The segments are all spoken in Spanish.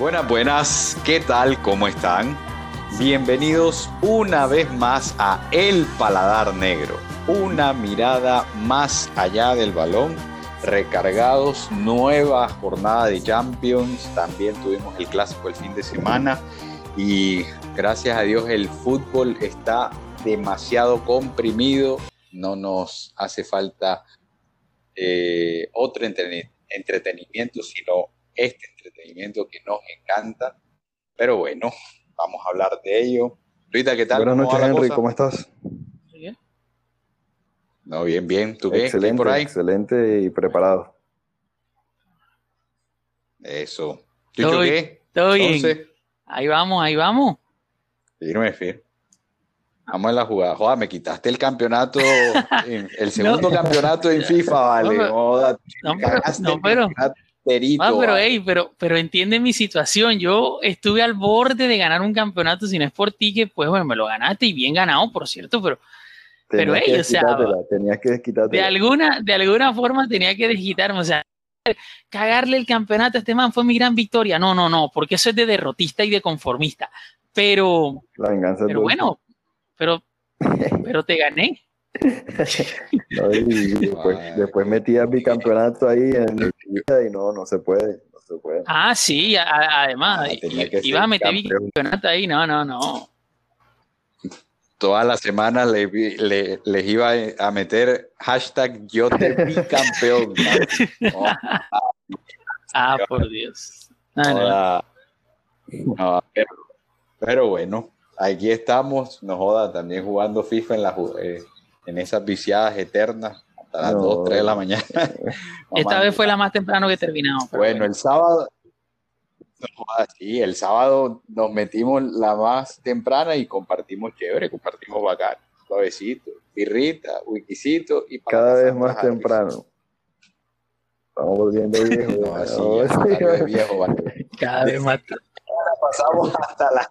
Buenas, buenas, ¿qué tal? ¿Cómo están? Bienvenidos una vez más a El Paladar Negro, una mirada más allá del balón, recargados, nueva jornada de Champions, también tuvimos el clásico el fin de semana y gracias a Dios el fútbol está demasiado comprimido, no nos hace falta eh, otro entretenimiento, sino este entretenimiento que nos encanta. Pero bueno, vamos a hablar de ello. Rita, ¿qué tal? Buenas noches, Henry, ¿cómo estás? Bien. No, bien, bien. ¿Tú qué? Excelente, por ahí? excelente y preparado. Eso. ¿Tú qué? Todo bien. Ahí vamos, ahí vamos. Firme, firme. Vamos en la jugada. Joder, me quitaste el campeonato, el segundo campeonato en FIFA, vale. No, pero, no, pero, pero, pero entiende mi situación. Yo estuve al borde de ganar un campeonato sin Sport Ticket, pues bueno, me lo ganaste y bien ganado, por cierto, pero, pero hey, o sea, tenías que desquitarte. De alguna, de alguna forma tenía que desquitarme, o sea, cagarle el campeonato a este man fue mi gran victoria. No, no, no, porque eso es de derrotista y de conformista. Pero, La venganza pero bueno, pero, pero te gané. después, después metí a mi campeonato ahí en el y no, no se puede. No se puede. Ah, sí, además, ah, iba a meter mi campeonato ahí, no, no, no. Toda la semana le, les iba a meter hashtag yo te vi campeón. ah, por Dios. pero bueno, aquí estamos, nos joda, también jugando FIFA en, la, eh, en esas viciadas eternas hasta las 2, 3 de la mañana. Esta vez fue la más temprano que terminamos. Bueno, el sábado, sí, el sábado nos metimos la más temprana y compartimos chévere, compartimos bacán, suavecito, birrita, wikisito y cada vez más temprano. Estamos volviendo viejos. No, viejo, vale. Cada vez más. Pasamos hasta las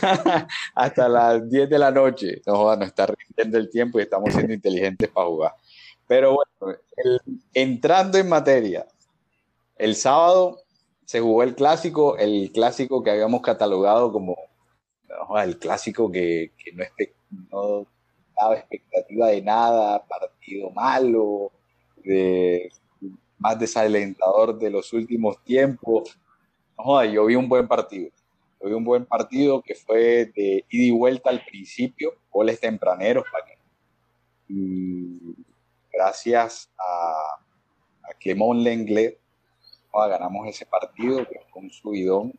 hasta las 10 de la noche. No, no está rindiendo el tiempo y estamos siendo inteligentes para jugar. Pero bueno, entrando en materia, el sábado se jugó el clásico, el clásico que habíamos catalogado como el clásico que, no, no daba expectativa de nada, partido malo, de, más desalentador de los últimos tiempos. No, yo vi un buen partido Hoy un buen partido que fue de ida y vuelta al principio, goles tempraneros para. Y gracias a, a Clemón Lenglet ganamos ese partido que fue un subidón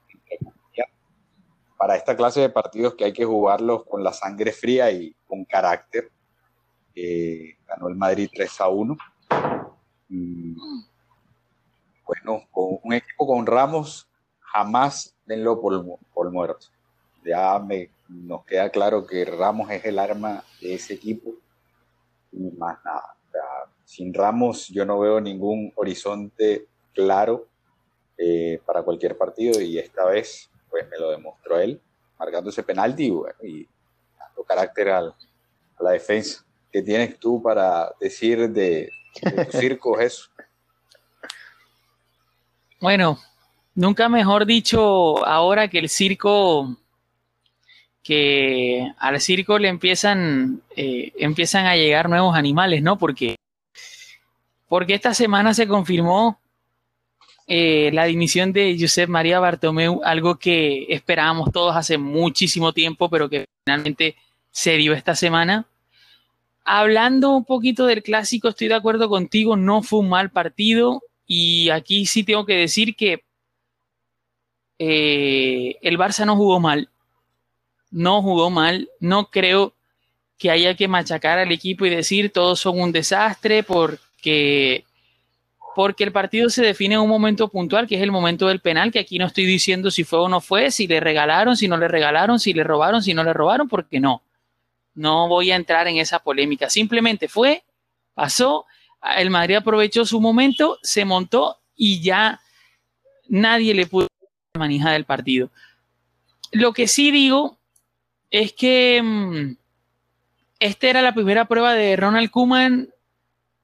para esta clase de partidos que hay que jugarlos con la sangre fría y con carácter. ganó el Madrid 3 a 1. bueno, con un equipo con Ramos jamás denlo por, por muerto. Ya me, nos queda claro que Ramos es el arma de ese equipo y más nada. sin Ramos yo no veo ningún horizonte claro eh, para cualquier partido y esta vez pues me lo demostró él marcando ese penalti y, dando carácter al, a la defensa. ¿Qué tienes tú para decir de, de tu circo eso? Bueno, Nunca mejor dicho ahora que el circo, que al circo le empiezan, eh, a llegar nuevos animales, ¿no? Porque, porque esta semana se confirmó eh, la dimisión de Josep María Bartomeu, algo que esperábamos todos hace muchísimo tiempo, pero que finalmente se dio esta semana. Hablando un poquito del clásico, estoy de acuerdo contigo, no fue un mal partido y aquí sí tengo que decir que eh, el Barça no jugó mal. No jugó mal. No creo que haya que machacar al equipo y decir todos son un desastre porque, porque el partido se define en un momento puntual, que es el momento del penal, que aquí no estoy diciendo si fue o no fue, si le regalaron, si no le regalaron, si le robaron, si no le robaron, porque no. No voy a entrar en esa polémica. Simplemente fue, pasó, el Madrid aprovechó su momento, se montó y ya nadie le pudo manija del partido. Lo que sí digo es que mm, esta era la primera prueba de Ronald Koeman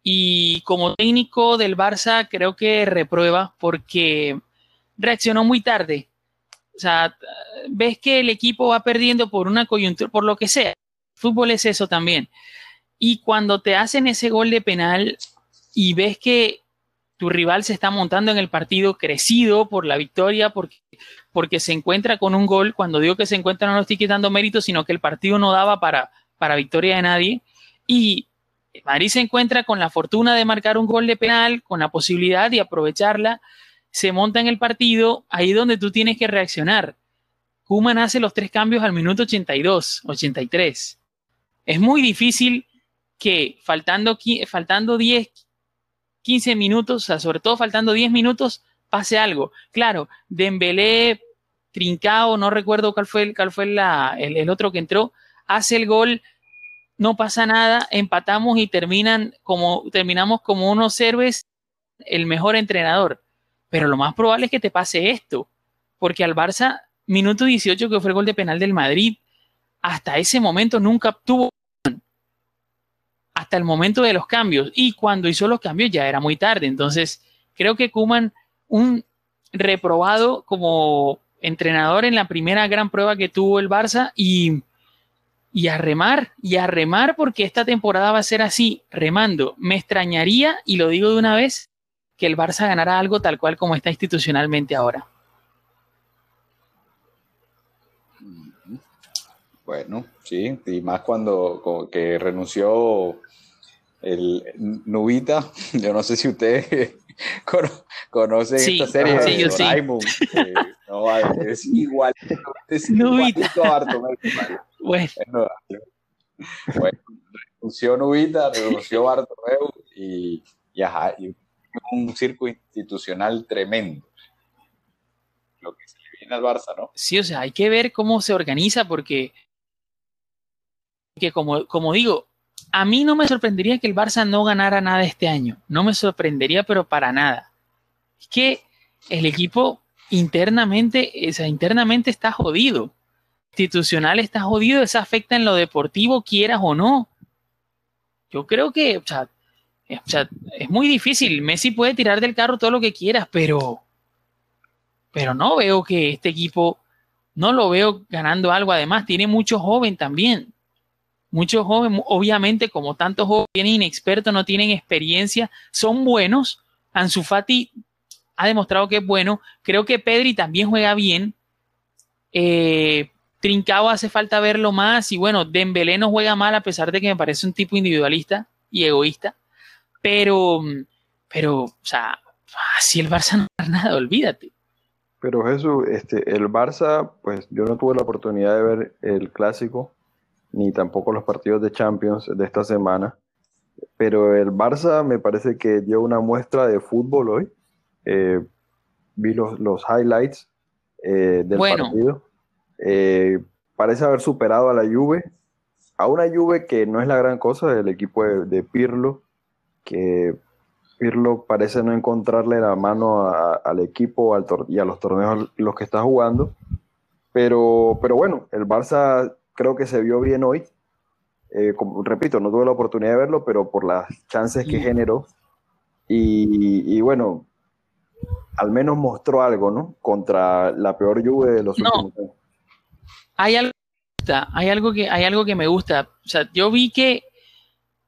y como técnico del Barça creo que reprueba porque reaccionó muy tarde. O sea, ves que el equipo va perdiendo por una coyuntura, por lo que sea. Fútbol es eso también. Y cuando te hacen ese gol de penal y ves que tu rival se está montando en el partido crecido por la victoria, porque, porque se encuentra con un gol, cuando digo que se encuentra no lo estoy quitando mérito, sino que el partido no daba para, para victoria de nadie. Y Madrid se encuentra con la fortuna de marcar un gol de penal, con la posibilidad de aprovecharla, se monta en el partido, ahí donde tú tienes que reaccionar. Kuman hace los tres cambios al minuto 82, 83. Es muy difícil que faltando, faltando 10, 15 minutos, o sea, sobre todo faltando 10 minutos, pase algo. Claro, Dembélé, Trincao, no recuerdo cuál fue, cuál fue el, otro que entró, hace el gol, no pasa nada, empatamos y terminan como, terminamos como unos héroes, el mejor entrenador. Pero lo más probable es que te pase esto, porque al Barça minuto 18, que fue el gol de penal del Madrid, hasta ese momento nunca tuvo hasta el momento de los cambios. Y cuando hizo los cambios ya era muy tarde. Entonces, creo que Kuman, un reprobado como entrenador en la primera gran prueba que tuvo el Barça y, y a remar, y a remar porque esta temporada va a ser así, remando. Me extrañaría, y lo digo de una vez, que el Barça ganara algo tal cual como está institucionalmente ahora. Bueno, sí, y más cuando que renunció el Nubita. Yo no sé si usted conoce esta serie sí, de Doraemon. no, es igual. Es Nubita. Bueno. bueno. renunció Nubita, renunció Bartomeu y, y, ajá, y un circo institucional tremendo. Lo que se le viene al Barça, ¿no? Sí, o sea, hay que ver cómo se organiza porque que como, como digo, a mí no me sorprendería que el Barça no ganara nada este año. No me sorprendería, pero para nada. Es que el equipo internamente, o sea, internamente está jodido. Institucional está jodido, eso afecta en lo deportivo, quieras o no. Yo creo que, o sea, es muy difícil. Messi puede tirar del carro todo lo que quieras, pero, pero no veo que este equipo, no lo veo ganando algo. Además, tiene mucho joven también. Muchos jóvenes, obviamente, como tantos jóvenes inexpertos, no tienen experiencia, son buenos. Ansu Fati ha demostrado que es bueno. Creo que Pedri también juega bien. Eh, Trincao hace falta verlo más. Y bueno, Dembélé no juega mal a pesar de que me parece un tipo individualista y egoísta. Pero, pero, o sea, si el Barça no gana nada, olvídate. Pero Jesús, este, el Barça, pues yo no tuve la oportunidad de ver el clásico ni tampoco los partidos de Champions de esta semana. Pero el Barça me parece que dio una muestra de fútbol hoy. Eh, vi los, los highlights eh, del partido. Eh, parece haber superado a la Juve, a una Juve que no es la gran cosa del equipo de, Pirlo, que Pirlo parece no encontrarle la mano al equipo al y a los torneos los que está jugando. Pero, pero bueno, el Barça creo que se vio bien hoy. Eh, como, repito, no tuve la oportunidad de verlo, pero por las chances que generó. Y, bueno, al menos mostró algo, ¿no? Contra la peor lluvia de los últimos años. Hay algo, hay algo que hay algo que me gusta. O sea, yo vi que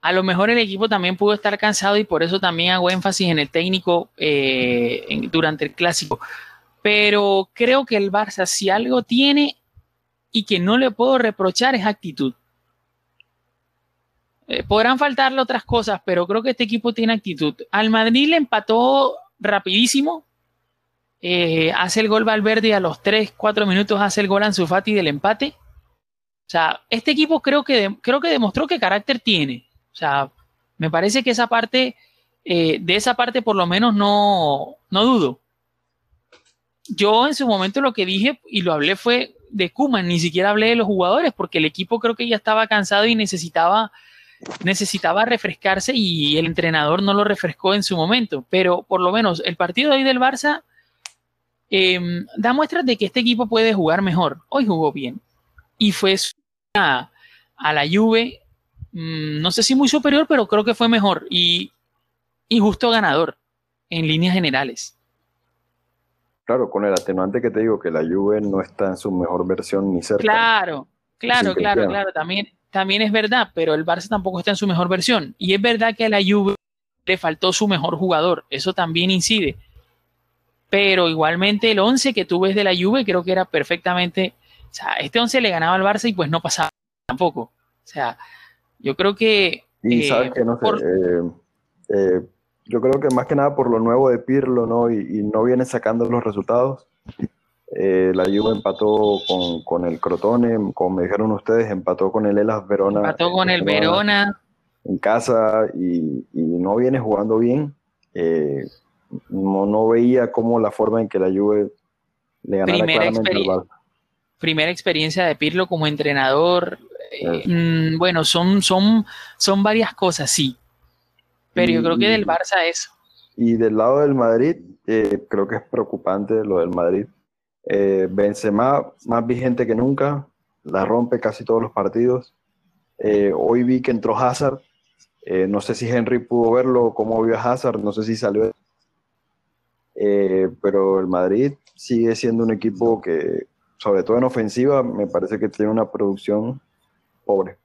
a lo mejor el equipo también pudo estar cansado y por eso también hago énfasis en el técnico eh, durante el clásico. Pero creo que el Barça, si algo tiene, y que no le puedo reprochar es actitud. Eh, podrán faltarle otras cosas, pero creo que este equipo tiene actitud. Al Madrid le empató rapidísimo. Eh, hace el gol Valverde y a los 3, 4 minutos hace el gol Ansu Fati del empate. O sea, este equipo creo que, creo que demostró qué carácter tiene. O sea, me parece que esa parte, eh, de esa parte por lo menos no, no dudo. Yo en su momento lo que dije y lo hablé fue, de Kuman, ni siquiera hablé de los jugadores, porque el equipo creo que ya estaba cansado y necesitaba, necesitaba refrescarse y el entrenador no lo refrescó en su momento. Pero por lo menos el partido de hoy del Barça em, da muestras de que este equipo puede jugar mejor. Hoy jugó bien. Y fue a, a la Juve, mm, no sé si muy superior, pero creo que fue mejor y, y justo ganador en líneas generales. Claro, con el atenuante que te digo, que la Juve no está en su mejor versión ni cerca. Claro, claro, claro, claro, también, también es verdad, pero el Barça tampoco está en su mejor versión. Y es verdad que a la Juve le faltó su mejor jugador, eso también incide. Pero igualmente el 11 que tú ves de la Juve creo que era perfectamente, o sea, este 11 le ganaba al Barça y pues no pasaba tampoco. O sea, yo creo que... Y sabes eh, que no sé, eh, eh, yo creo que más que nada por lo nuevo de Pirlo, ¿no? Y, no viene sacando los resultados. la Juve empató con, el Crotone, como me dijeron ustedes, empató con el Elas Verona. Empató con el Verona. En casa y, no viene jugando bien. no, no veía cómo la forma en que la Juve le ganara primera claramente al Barça. Primera experiencia de Pirlo como entrenador. Mm, bueno, son, son, son varias cosas, sí. Pero yo creo que del Barça eso. Y del lado del Madrid, eh, creo que es preocupante lo del Madrid. Eh, Benzema más vigente que nunca, la rompe casi todos los partidos. Eh, hoy vi que entró Hazard. Eh, no sé si Henry pudo verlo, cómo vio a Hazard, no sé si salió. pero el Madrid sigue siendo un equipo que, sobre todo en ofensiva, me parece que tiene una producción pobre.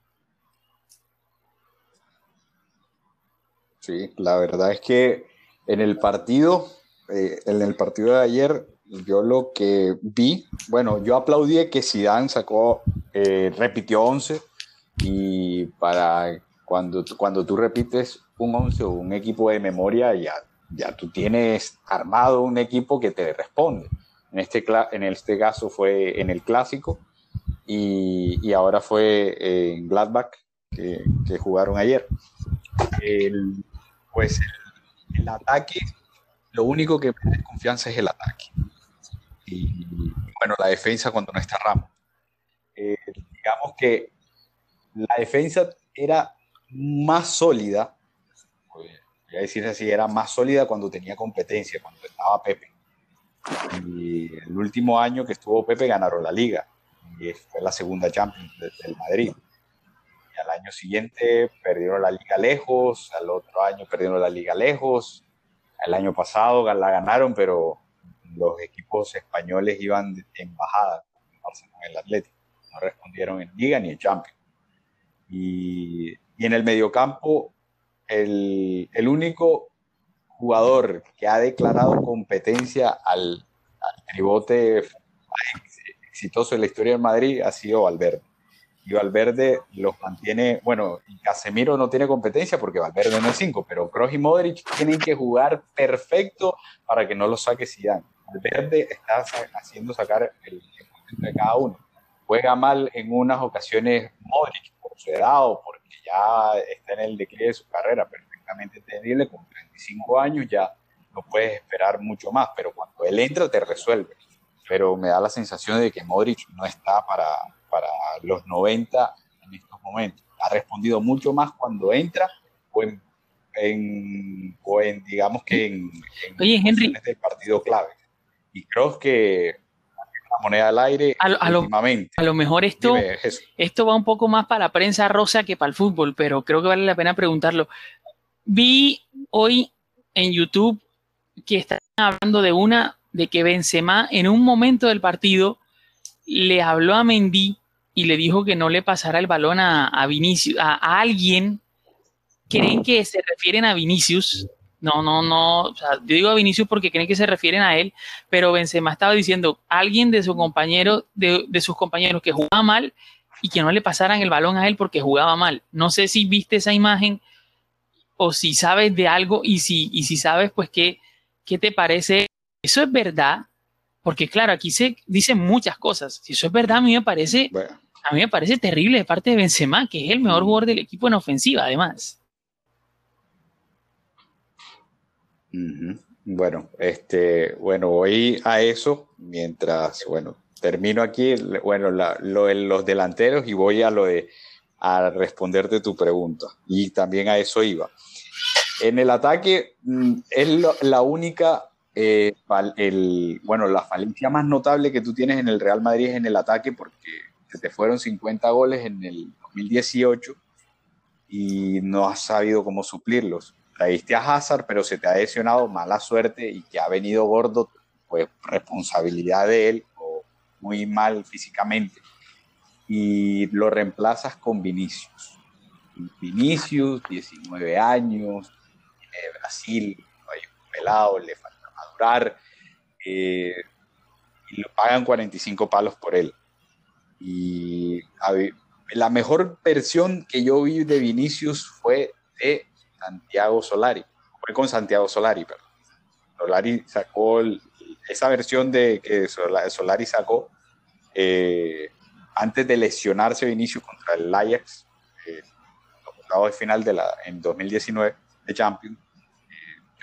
Sí, la verdad es que en el partido, eh, en el partido de ayer, yo lo que vi, bueno, yo aplaudí que Zidane sacó, eh, repitió 11 y para cuando, cuando tú repites un 11 o un equipo de memoria, ya, ya tú tienes armado un equipo que te responde. En este, en este caso fue en el clásico y, ahora fue en Gladbach que, jugaron ayer. Pues el, ataque, lo único que me desconfianza es el ataque. Y, bueno, la defensa cuando no está Ramos. Eh, digamos que la defensa era más sólida, voy a decir así, era más sólida cuando tenía competencia, cuando estaba Pepe. Y el último año que estuvo Pepe ganaron la liga y fue la segunda Champions del Madrid. Y al año siguiente perdieron la liga lejos, al otro año perdieron la liga lejos, el año pasado la ganaron, pero los equipos españoles iban en bajada, con el Atlético, no respondieron en liga ni en Champions. Y, en el mediocampo, el, único jugador que ha declarado competencia al, al tribote exitoso en la historia del Madrid ha sido Valverde. Y Valverde los mantiene, bueno, y Casemiro no tiene competencia porque Valverde no es cinco, pero Kroos y Modric tienen que jugar perfecto para que no lo saque Zidane. Valverde está haciendo sacar el de cada uno. Juega mal en unas ocasiones Modric por su edad o porque ya está en el declive de su carrera, perfectamente entendible, con 35 años ya no puedes esperar mucho más, pero cuando él entra te resuelve pero me da la sensación de que Modric no está para, para los 90 en estos momentos. Ha respondido mucho más cuando entra o en, o en digamos que en, en Oye, Henry, del partido clave. Y creo que la moneda al aire a lo, últimamente. A lo, mejor esto, esto va un poco más para la prensa rosa que para el fútbol, pero creo que vale la pena preguntarlo. Vi hoy en YouTube que están hablando de una de que Benzema en un momento del partido le habló a Mendy y le dijo que no le pasara el balón a, a Vinicius, a, alguien. ¿Creen que se refieren a Vinicius? No, no, no. yo digo a Vinicius porque creen que se refieren a él, pero Benzema estaba diciendo alguien de su compañero, de, de sus compañeros que jugaba mal y que no le pasaran el balón a él porque jugaba mal. No sé si viste esa imagen o si sabes de algo y si, y si sabes, pues, qué, qué te parece eso es verdad, porque claro, aquí se dicen muchas cosas. Si eso es verdad, a mí me parece, a mí me parece terrible de parte de Benzema, que es el mejor jugador del equipo en ofensiva, además. Bueno, este, bueno, voy a eso mientras, bueno, termino aquí, bueno, lo de los delanteros y voy a lo de a responderte tu pregunta. Y también a eso iba. En el ataque mm, es la única eh, el, bueno, la falencia más notable que tú tienes en el Real Madrid es en el ataque porque se te fueron 50 goles en el 2018 y no has sabido cómo suplirlos. Traíste a Hazard, pero se te ha lesionado mala suerte y que ha venido gordo pues responsabilidad de él o muy mal físicamente y lo reemplazas con Vinicius. Vinicius, 19 años, de Brasil, un pelado, le falta madurar, eh, y lo pagan 45 palos por él. Y la mejor versión que yo vi de Vinicius fue de Santiago Solari, fue con Santiago Solari, perdón. Solari sacó esa versión de que Solari sacó eh, antes de lesionarse Vinicius contra el Ajax, eh, de final de la, en 2019 de Champions,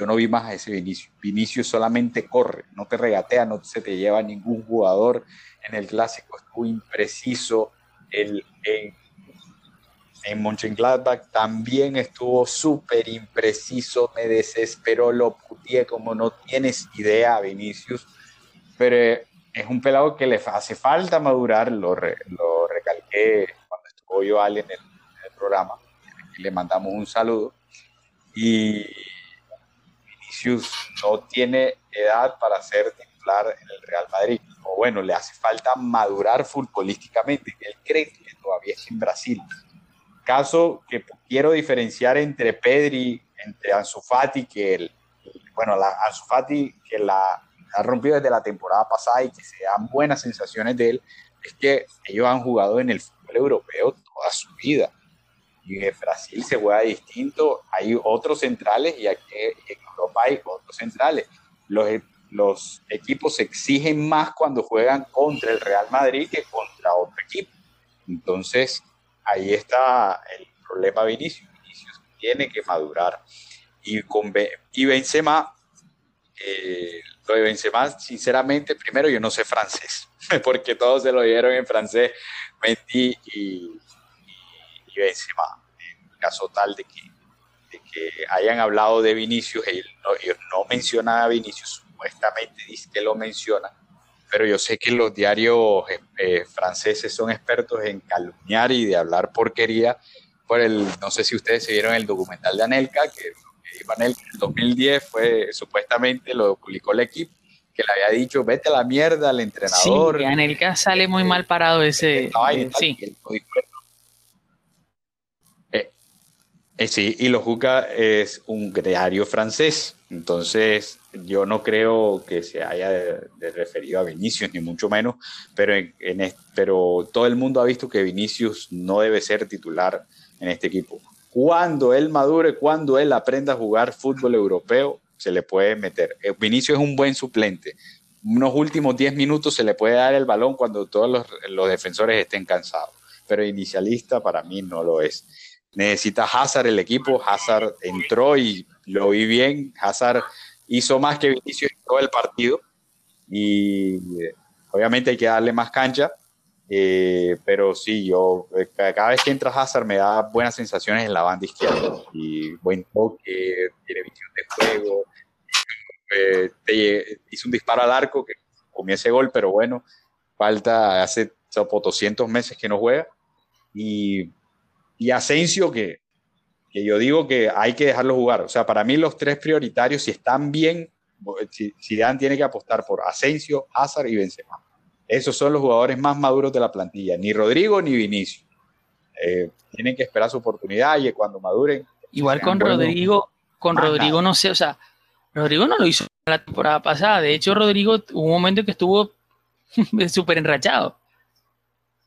yo no vi más a ese Vinicius. Vinicius solamente corre, no te regatea, no se te lleva ningún jugador. En el clásico estuvo impreciso. El, en, en Mönchengladbach también estuvo súper impreciso, me desesperó, lo putié como no tienes idea, Vinicius. Pero es un pelado que le hace falta madurar, lo, lo recalqué cuando estuvo yo en el, en el programa, le mandamos un saludo. Y No tiene edad para ser titular en el Real Madrid. O bueno, le hace falta madurar futbolísticamente. Él cree que todavía está en Brasil. Caso que quiero diferenciar entre Pedri, entre Ansu Fati, que el, bueno, la, Ansu Fati, que la ha rompido desde la temporada pasada y que se dan buenas sensaciones de él, es que ellos han jugado en el fútbol europeo toda su vida. Y en Brasil se juega distinto, hay otros centrales y aquí en Europa hay otros centrales. Los, los equipos exigen más cuando juegan contra el Real Madrid que contra otro equipo. Entonces, ahí está el problema Vinicius. Vinicius tiene que madurar. Y, con, y Benzema, eh, lo de Benzema, sinceramente, primero yo no sé francés, porque todos se lo dieron en francés, Mendy y, Benzema, en caso tal de que, de que hayan hablado de Vinicius, él no, no menciona a Vinicius, supuestamente dice que lo menciona, pero yo sé que los diarios eh, eh, franceses son expertos en calumniar y de hablar porquería. Por el, no sé si ustedes se vieron el documental de Anelka, que en 2010 fue supuestamente lo publicó el equipo que le había dicho vete a la mierda al entrenador. Sí, Anelka sale muy mal parado ese. sí. Eh, eh, sí, y lo Juca es un diario francés, entonces yo no creo que se haya referido a Vinicius, ni mucho menos, pero, todo el mundo ha visto que Vinicius no debe ser titular en este equipo cuando él madure, cuando él aprenda a jugar fútbol europeo, se le puede meter. Eh, Vinicio es un buen suplente. Unos últimos 10 minutos se le puede dar el balón cuando todos los, defensores estén cansados. Pero inicialista para mí no lo es. Necesita Hazard el equipo. Hazard entró y lo vi bien. Hazard hizo más que Vinicio en todo el partido. Y eh, obviamente hay que darle más cancha eh, pero sí, yo eh, cada vez que entra Hazard me da buenas sensaciones en la banda izquierda. Y buen toque, tiene visión de juego. Eh, hizo un disparo al arco que comió ese gol, pero bueno, falta hace 200 meses que no juega. Y, y Asensio, que, que yo digo que hay que dejarlo jugar. O sea, para mí los tres prioritarios, si están bien, si Dan tiene que apostar por Asensio, Hazard y Benzema esos son los jugadores más maduros de la plantilla, ni Rodrigo ni Vinicio. Eh, tienen que esperar su oportunidad y cuando maduren. Igual con Rodrigo, con Rodrigo no sé, o sea, Rodrigo no lo hizo la temporada pasada. De hecho, Rodrigo hubo un momento que estuvo súper enrachado.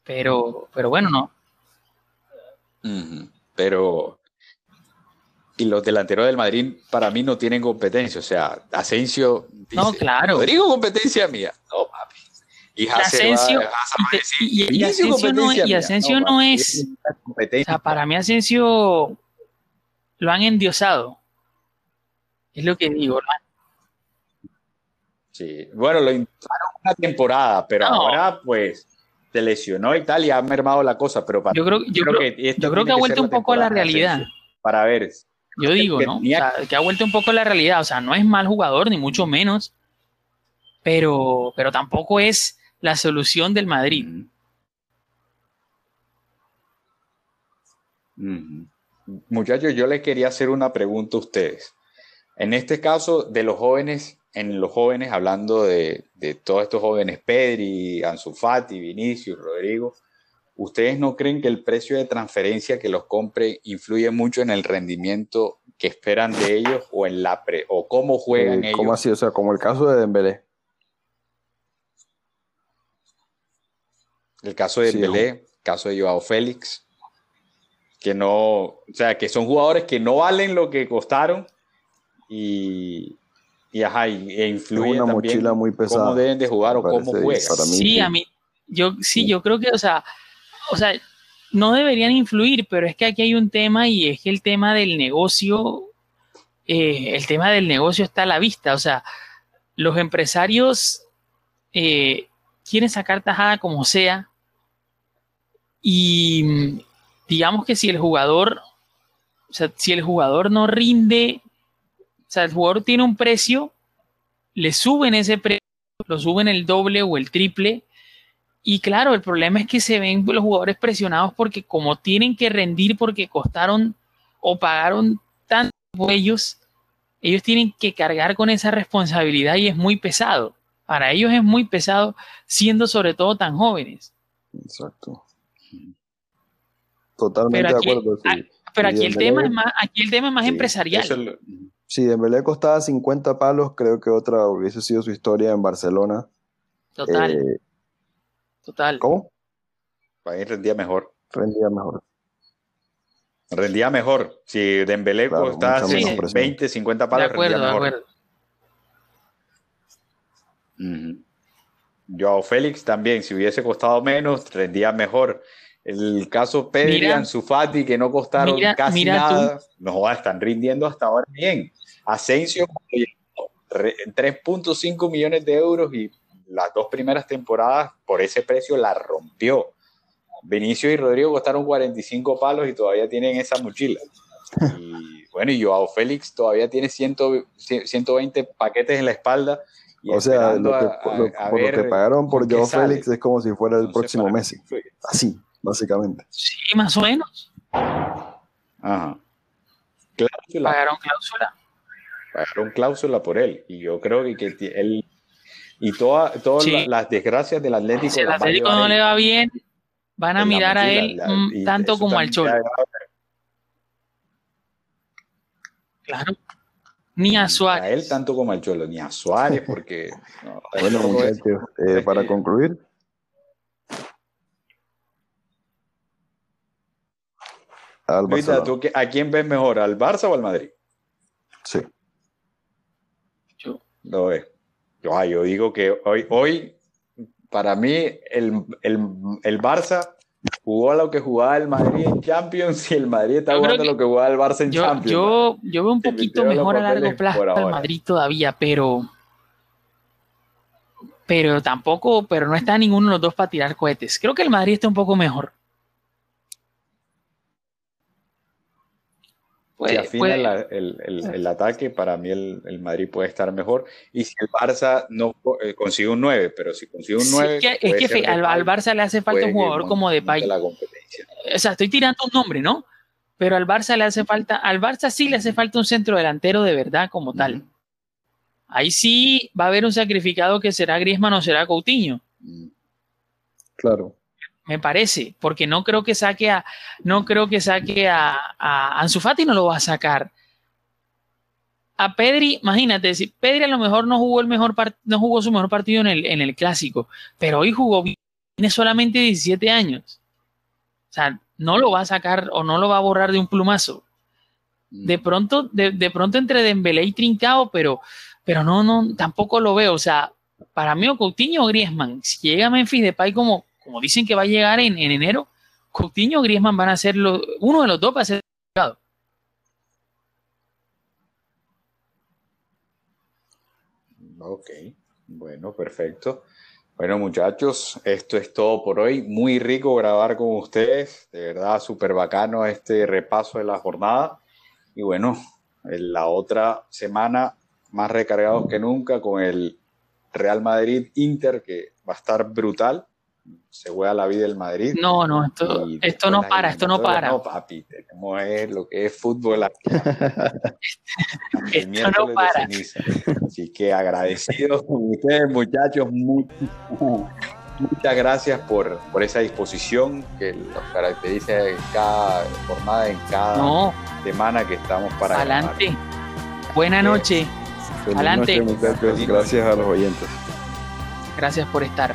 Pero, pero bueno, no. Pero y los delanteros del Madrid para mí no tienen competencia. O sea, Asensio dice, no, claro. Rodrigo competencia mía. No, papi. Y Asensio, y, Asensio no, y Asensio no, es. O sea, para mí Asensio lo han endiosado. Es lo que digo. Sí, bueno, lo intentaron una temporada, pero ahora pues se lesionó y tal y ha mermado la cosa, pero para yo creo, yo creo, que, yo creo que ha vuelto un poco a la realidad. Para ver. Yo digo, ¿no? O sea, que ha vuelto un poco a la realidad. O sea, no es mal jugador, ni mucho menos, pero, pero tampoco es la solución del Madrid. Muchachos, yo les quería hacer una pregunta a ustedes. En este caso, de los jóvenes, en los jóvenes, hablando de, de todos estos jóvenes, Pedri, Ansu Fati, Vinicius, Rodrigo, ¿ustedes no creen que el precio de transferencia que los compre influye mucho en el rendimiento que esperan de ellos o en la pre, o cómo juegan Eh, ellos? ¿Cómo así? O sea, como el caso de Dembélé. El caso de Sí, Dembélé, caso de Joao Félix, que no, o sea, que son jugadores que no valen lo que costaron y, y ajá, y, e influyen una también mochila muy pesada, cómo deben de jugar o cómo juegan. para mí. Sí, sí. a mí, yo sí, yo creo que, o sea, o sea, no deberían influir, pero es que aquí hay un tema y es que el tema del negocio, eh, el tema del negocio está a la vista, o sea, los empresarios eh, quieren sacar tajada como sea y mm, digamos que si el jugador, o sea, si el jugador no rinde, sea, el jugador tiene un precio, le suben ese precio, lo suben el doble o el triple. Y claro, el problema es que se ven los jugadores presionados porque como tienen que rendir porque costaron o pagaron tanto por ellos, ellos tienen que cargar con esa responsabilidad y es muy pesado. Para ellos es muy pesado siendo sobre todo tan jóvenes. Exacto. Totalmente Pero aquí- de acuerdo. sí. ah, Pero aquí el tema es más, aquí el tema es más Sí, empresarial. es Si Dembélé costaba 50 palos, creo que otra hubiese sido su historia en Barcelona. Total, Eh, total. ¿Cómo? ahí rendía mejor. Rendía mejor. Rendía mejor. Si Dembélé Claro, costaba mucha menos sí, presión. 20, 50 De palos, acuerdo, rendía de mejor. acuerdo. Ujú. Joao Félix también, si hubiese costado menos, rendía mejor. El caso Pedri, Mira- Ansu Fati, que no costaron mira- casi mira tú. nada, no están rindiendo hasta ahora bien. Asensio, re- 3.5 millones de euros y las dos primeras temporadas por ese precio la rompió. Vinicius y Rodrigo costaron 45 palos y todavía tienen esa mochila. Y bueno, y Joao Félix todavía tiene 100 120 paquetes en la espalda. y O sea, lo que, a- a- lo- a por lo que pagaron por Joao. Félix es como si fuera el Entonces, próximo Messi. Así, básicamente. Sí, más o menos. Ajá. Cláusula, Pagaron cláusula. pagaron cláusula por él. Y yo creo que, que él. Y toda- todas Sí. la- las desgracias del Atlético. Si el a Atlético no le va bien, van a mirar a él la- y tanto como al Cholo. Claro. Ni a A Suárez. él tanto como al Cholo, ni a Suárez, porque. no, Bueno, muchachos, eh, para concluir. Al Luisa. ¿tú qué- ¿a quién ves mejor? ¿Al Barça o al Madrid? Sí. Yo- Lo ves. Yo, yo digo que hoy, hoy para mí, el, el, el Barça jugó a lo que jugaba el Madrid en Champions y el Madrid está jugando que- a lo que jugaba el Barça en Yo, Champions. yo, yo veo un poquito mejor a largo plazo al. Madrid todavía, pero pero tampoco, pero no está ninguno de los dos para tirar cohetes. Creo que el Madrid está un poco mejor. Si Puede- afina puede- la- el, el- el ataque, para mí el, el Madrid puede estar mejor. Y si el Barça no eh, consigue un 9, pero si consigue un Sí, 9, es que, es puede que ser fe- al, Barça le hace falta un jugador como la competencia. O sea, estoy tirando un nombre, ¿no? Pero al Barça le hace falta, al Barça sí le hace falta un centro delantero de verdad como tal. Ahí sí va a haber un sacrificado que será Griezmann o será Coutinho. Mm. Claro. Me parece, porque no creo que saque a, no creo que saque a, a Ansu Fati no lo va a sacar. A Pedri, imagínate, si Pedri a lo mejor no jugó el mejor no jugó su mejor partido en el, en el clásico, pero hoy jugó bien, tiene solamente 17 años. O sea, no lo va a sacar o no lo va a borrar de un plumazo. De pronto, de, de pronto entre Dembélé y Trincao, pero, pero no, no, tampoco lo veo. O sea, para mí o Coutinho o Griezmann, si llega Memphis Depay como, como dicen que va a llegar en, en enero, Coutinho o Griezmann van a ser uno de los dos va ser sacrificado. Ok, bueno, perfecto. Bueno, muchachos, esto es todo por hoy. Muy rico grabar con ustedes. De verdad, súper bacano este repaso de la jornada. Y bueno, en la otra semana más recargados que nunca con el Real Madrid Inter, que va a estar brutal. Se juega la vida del Madrid. No, no, esto, no para, esto no para. No, papi, tenemos es lo que es fútbol. El Esto no para. Así que agradecidos con ustedes, muchachos. mu- Muchas gracias por, por esa disposición que los caracteriza en cada jornada, en cada No, semana que estamos para adelante. Buena noche. Adelante. noche, muchachos. Gracias a los oyentes. Gracias por estar.